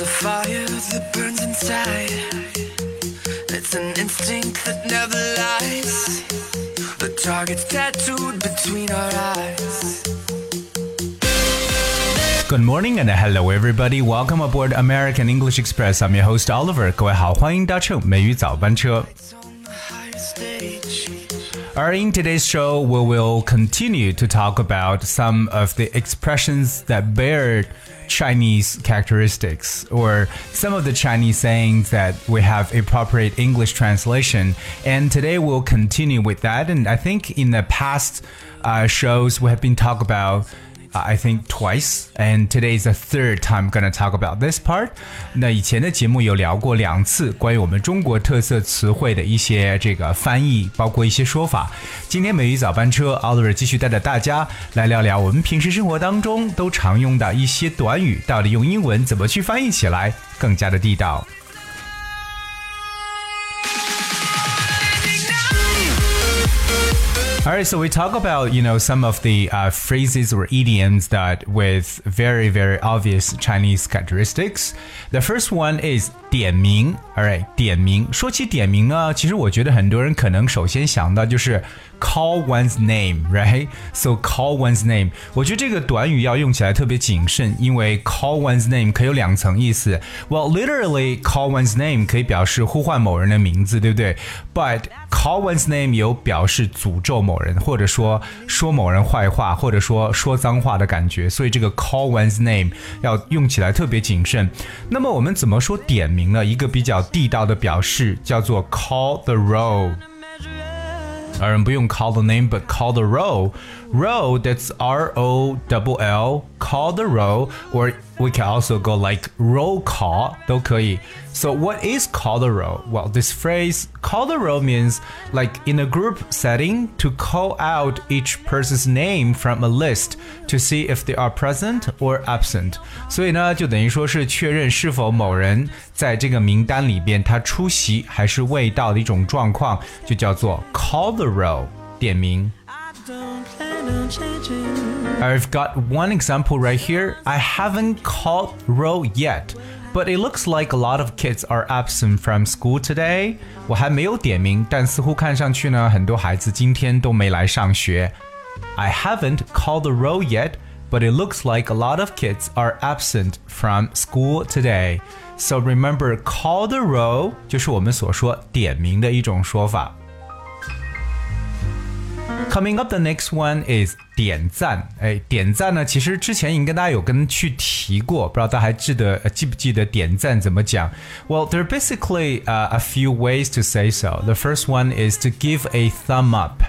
a fire that burns inside. It's an instinct that never lies. The target's tattooed between our eyes. Good morning and hello everybody. Welcome aboard American English Express. I'm your host Oliver. 各位好，欢迎搭乘美语早班车。 It's on the higher stage. Or in today's show, we will continue to talk about some of the expressions that bear Chinese characteristics or some of the Chinese sayings that we have appropriate English translation. And today we'll continue with that. And I think in the past uh, shows, we have been talking about uh, I think twice, and today is the third time gonna talk about this part. 那以前的节目有聊过两次关于我们中国特色词汇的一些这个翻译，包括一些说法。今天美语早班车，Oliver 继续带着大家来聊聊我们平时生活当中都常用的一些短语，到底用英文怎么去翻译起来更加的地道。All right, so we talk about you know some of the uh, phrases or idioms that with very very obvious Chinese characteristics. The first one is 点名。，Alright，点名。说起点名呢，其实我觉得很多人可能首先想到就是 call one's name，right? So call one's name，我觉得这个短语要用起来特别谨慎，因为 call one's name 可有两层意思。Well, literally call one's name 可以表示呼唤某人的名字，对不对？But call one's name 有表示诅咒某人，或者说说某人坏话，或者说说脏话的感觉，所以这个 call one's name 要用起来特别谨慎。那么我们怎么说点名了？一个比较地道的表示叫做 call the roll。而不用 call the name, but call the roll. Roll, that's R O double L. Call the roll, or we can also go like roll call 都可以. So what is call the roll? Well, this phrase call the roll means like in a group setting to call out each person's name from a list to see if they are present or absent. 所以呢，就等于说是确认是否某人在这个名单里边他出席还是未到的一种状况，就叫做 call the roll 点名。 I don't plan on changing. I've got one example right here. I haven't called roll yet, but it looks like a lot of kids are absent from school today. 我还没有点名，但似乎看上去呢，很多孩子今天都没来上学。I haven't called the roll yet, but it looks like a lot of kids are absent from school today. So remember, call the roll 就是我们所说点名的一种说法。 Coming up, the next one is 点赞。哎，点赞呢，其实之前已经跟大家有跟去提过，不知道大家还记得呃记不记得点赞怎么讲？Well, there are basically uh, a few ways to say so. The first one is to give a thumb up.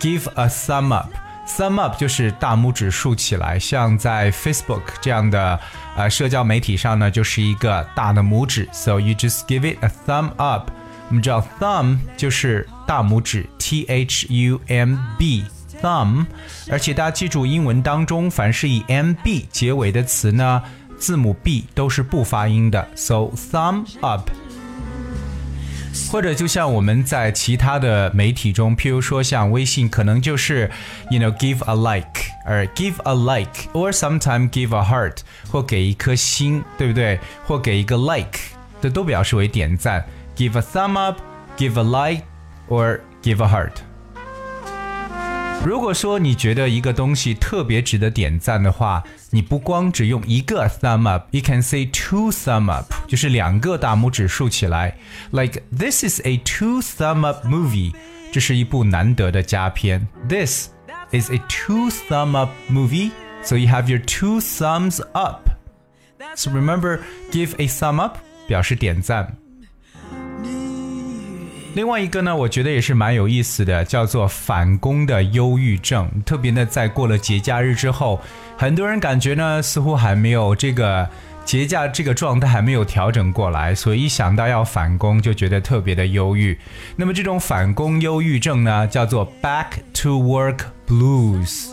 Give a thumb up. Thumb up 就是大拇指竖起来，像在 Facebook 这样的呃社交媒体上呢，就是一个大的拇指。So you just give it a thumb up. 我们知道 thumb 就是 大拇指，T H U M B thumb，而且大家记住，英文当中凡是以 M B 结尾的词呢，字母 B 都是不发音的，so thumb up。或者就像我们在其他的媒体中，譬如说像微信，可能就是，you know give a like，而 give a like，or sometime give a heart，或给一颗心，对不对？或给一个 like，这都表示为点赞。Give a thumb up, give a like, or give a heart. 如果说你觉得一个东西特别值得点赞的话，你不光只用一个 thumb up，you can say two thumb up，就是两个大拇指竖起来。Like this is a two thumb up movie，这是一部难得的佳片。This is a two thumb up movie, so you have your two thumbs up. So remember, give a thumb up 表示点赞。 另外一个呢，我觉得也是蛮有意思的，叫做反攻的忧郁症。特别呢，在过了节假日之后，很多人感觉呢，似乎还没有这个节假这个状态还没有调整过来，所以一想到要反攻，就觉得特别的忧郁。那么这种反攻忧郁症呢，叫做 back to work blues。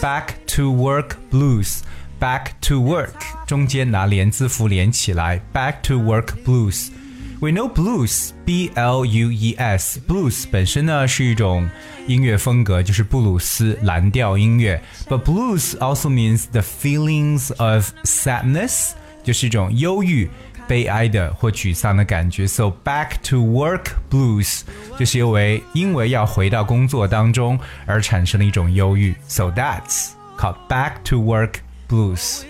back to work blues。back to work 中间拿连字符连起来，back to work blues。We know blues, B L U E S. Blues 本身呢是一种音乐风格，就是布鲁斯蓝调音乐。But blues also means the feelings of sadness, 就是一种忧郁、悲哀的或沮丧的感觉。So back to work blues 就是因为因为要回到工作当中而产生的一种忧郁。So that's called back to work blues。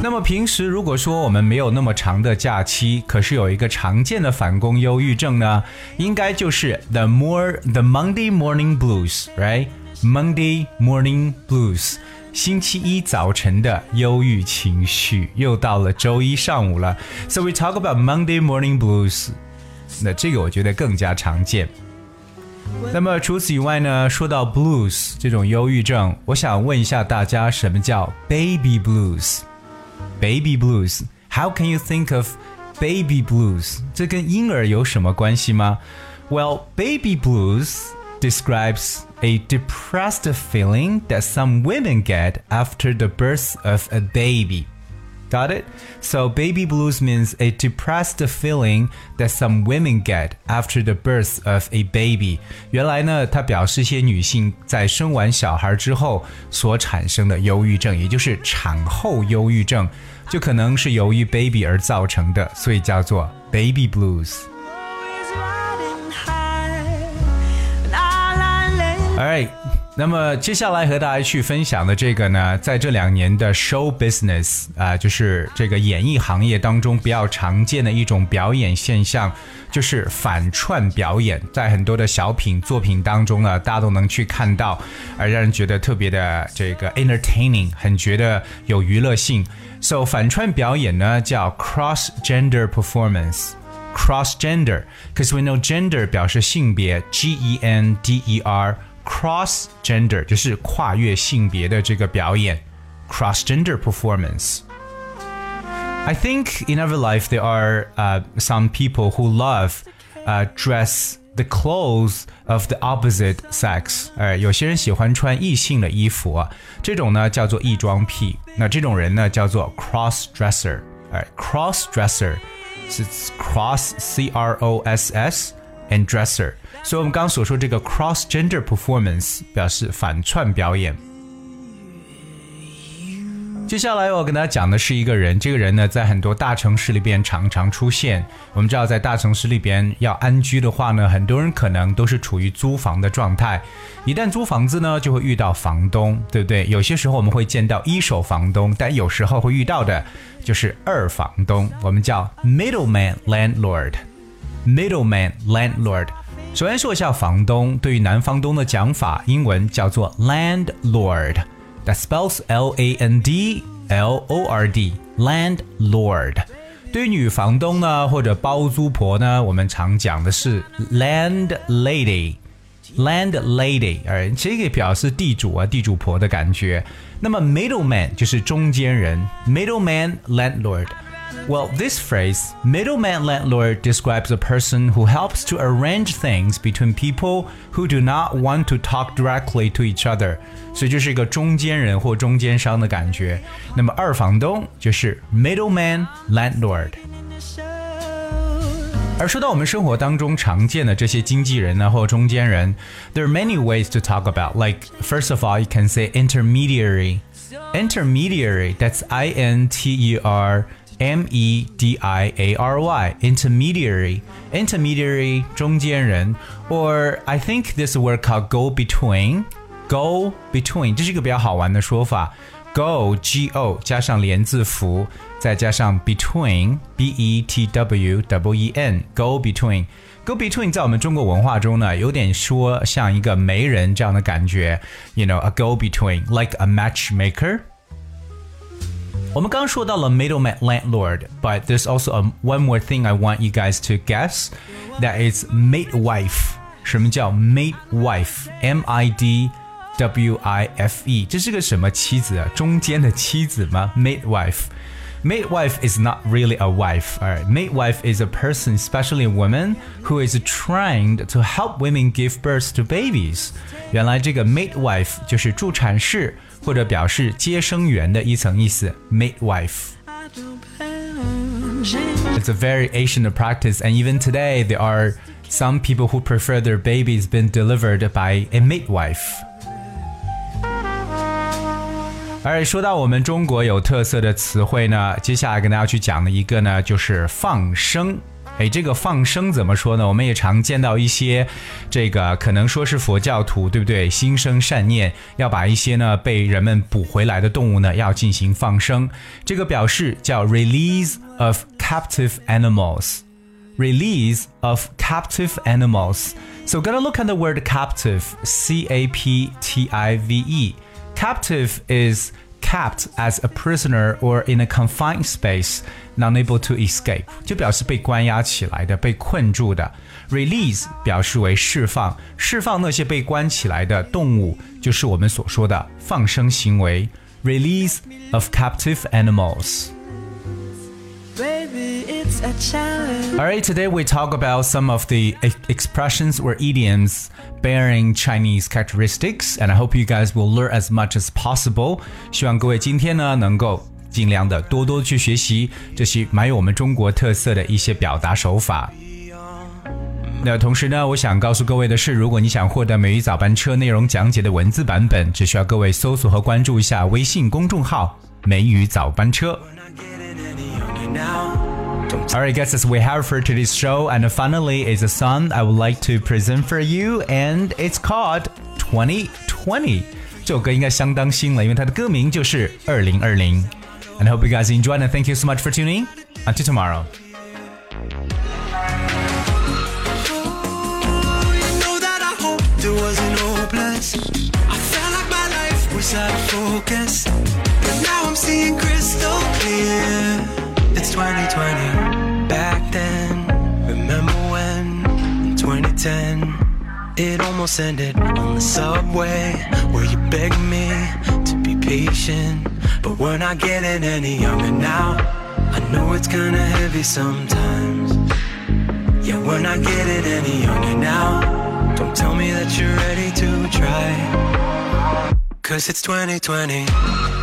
那么平时如果说我们没有那么长的假期，可是有一个常见的反攻忧郁症呢，应该就是 the more the Monday morning blues，right？Monday morning blues，星期一早晨的忧郁情绪，又到了周一上午了。So we talk about Monday morning blues。那这个我觉得更加常见。那么除此以外呢，说到 blues 这种忧郁症，我想问一下大家，什么叫 baby blues？blues？baby blues. How can you think of baby blues? 这跟婴儿有什么关系吗？Well, baby blues describes a depressed feeling that some women get after the birth of a baby. Got it? So baby blues means a depressed feeling that some women get after the birth of a baby. 原来呢，它表示一些女性在生完小孩之后所产生的忧郁症，也就是产后忧郁症，就可能是由于 baby 而造成的，所以叫做 baby blues。 Alright. 那么接下来和大家去分享的这个呢，在这两年的 show business 啊、就是这个演艺行业当中比较常见的一种表演现象，就是反串表演。在很多的小品作品当中呢，大家都能去看到，而让人觉得特别的这个 entertaining，很觉得有娱乐性。So 反串表演呢叫 cross gender performance。Cross gender，because we know gender 表示性别，G E N D E R。cross gender 就是跨越性别的这个表演，cross gender performance。I think in our life there are uh, some people who love uh, dress the clothes of the opposite sex。呃，有些人喜欢穿异性的衣服啊，这种呢叫做异装癖。那这种人呢叫做 cross dresser。哎，cross dresser 是 cross C R O S S and dresser。所以，我们刚刚所说这个 cross gender performance 表示反串表演。接下来我跟大家讲的是一个人，这个人呢，在很多大城市里边常常出现。我们知道，在大城市里边要安居的话呢，很多人可能都是处于租房的状态。一旦租房子呢，就会遇到房东，对不对？有些时候我们会见到一手房东，但有时候会遇到的就是二房东，我们叫 middleman landlord。middleman landlord。首先说一下房东，对于男房东的讲法，英文叫做 landlord，that spells L A N D L O R D，landlord。对于女房东呢，或者包租婆呢，我们常讲的是 landlady，landlady，而这个表示地主啊、地主婆的感觉。那么 middleman 就是中间人，middleman landlord。 Well, this phrase, middleman landlord, describes a person who helps to arrange things between people who do not want to talk directly to each other. 所以就是一个中间人或中间商的感觉。那么二房东就是 middleman landlord。而说到我们生活当中常见的这些经纪人呢，或中间人，there are many ways to talk about. Like first of all, you can say intermediary. Intermediary, that's I N T E R. M E D I A R Y intermediary intermediary 中间人 or I think this word called go between go between 这是一个比较好玩的说法 go G O 加上连字符再加上 between B E T W W E N go between go between 在我们中国文化中呢，有点说像一个媒人这样的感觉，you know a go between like a matchmaker。 我们刚刚说到了 middleman landlord，but there's also a one more thing I want you guys to guess. That is midwife. 什么叫 midwife？M I D W I F E，这是个什么妻子啊？中间的妻子吗？midwife。 Midwife is not really a wife. Alright, midwife is a person, especially a woman, who is trained to help women give birth to babies. 原来这个 midwife 就是助产士。或者表示接生员的一层意思，midwife。It's a very ancient practice, and even today there are some people who prefer their babies being delivered by a midwife. 而说到我们中国有特色的词汇呢，接下来跟大家去讲的一个呢，就是放生。哎，这个放生怎么说呢？我们也常见到一些，这个可能说是佛教徒，对不对？心生善念，要把一些呢被人们捕回来的动物呢，要进行放生。这个表示叫 release of captive animals。Release of captive animals. So, gonna look at the word captive. C A P T I V E. Captive is kept as a prisoner or in a confined space, unable to escape，就表示被关押起来的、被困住的。Release 表示为释放，释放那些被关起来的动物，就是我们所说的放生行为。Release of captive animals. Alright, today we talk about some of the expressions or idioms bearing Chinese characteristics, and I hope you guys will learn as much as possible. 希望各位今天呢能够尽量的多多去学习这些蛮有我们中国特色的一些表达手法。那同时呢，我想告诉各位的是，如果你想获得美语早班车内容讲解的文字版本，只需要各位搜索和关注一下微信公众号“美语早班车”。 Alright, guys, as we have for today's show, and finally is a song I would like to present for you, and it's called 2020. 这首歌应该相当新了，因为它的歌名就是二零二零。And I hope you guys enjoyed, and thank you so much for tuning. Until tomorrow. out of focus. But now I'm seeing crystal clear. It's 2020 back then. Remember when in 2010 it almost ended on the subway where you begged me to be patient. But we're not getting any younger now. I know it's kinda heavy sometimes. Yeah, we're not getting any younger now. Don't tell me that you're ready to try. Cause it's 2020.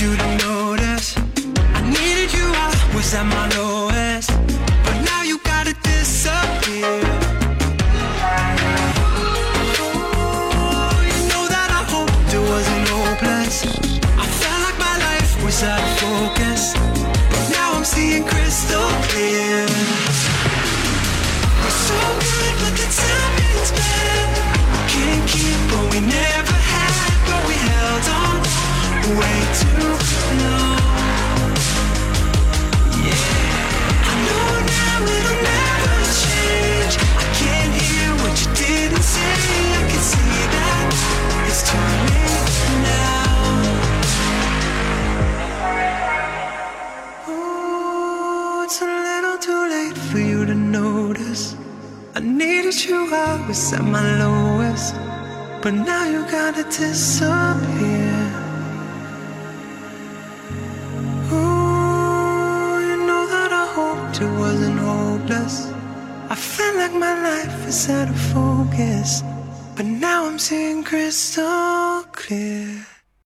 You to notice. I needed you, I was at my lowest. But now you gotta disappear. Oh, you know that I hoped it wasn't hopeless. I felt like my life was out of focus. But now I'm seeing crystal clear. We're so good, but the timing's bad. Can't keep what we never But now you gotta disappear. Like my life is out of focus. But now I'm seeing crystal clear.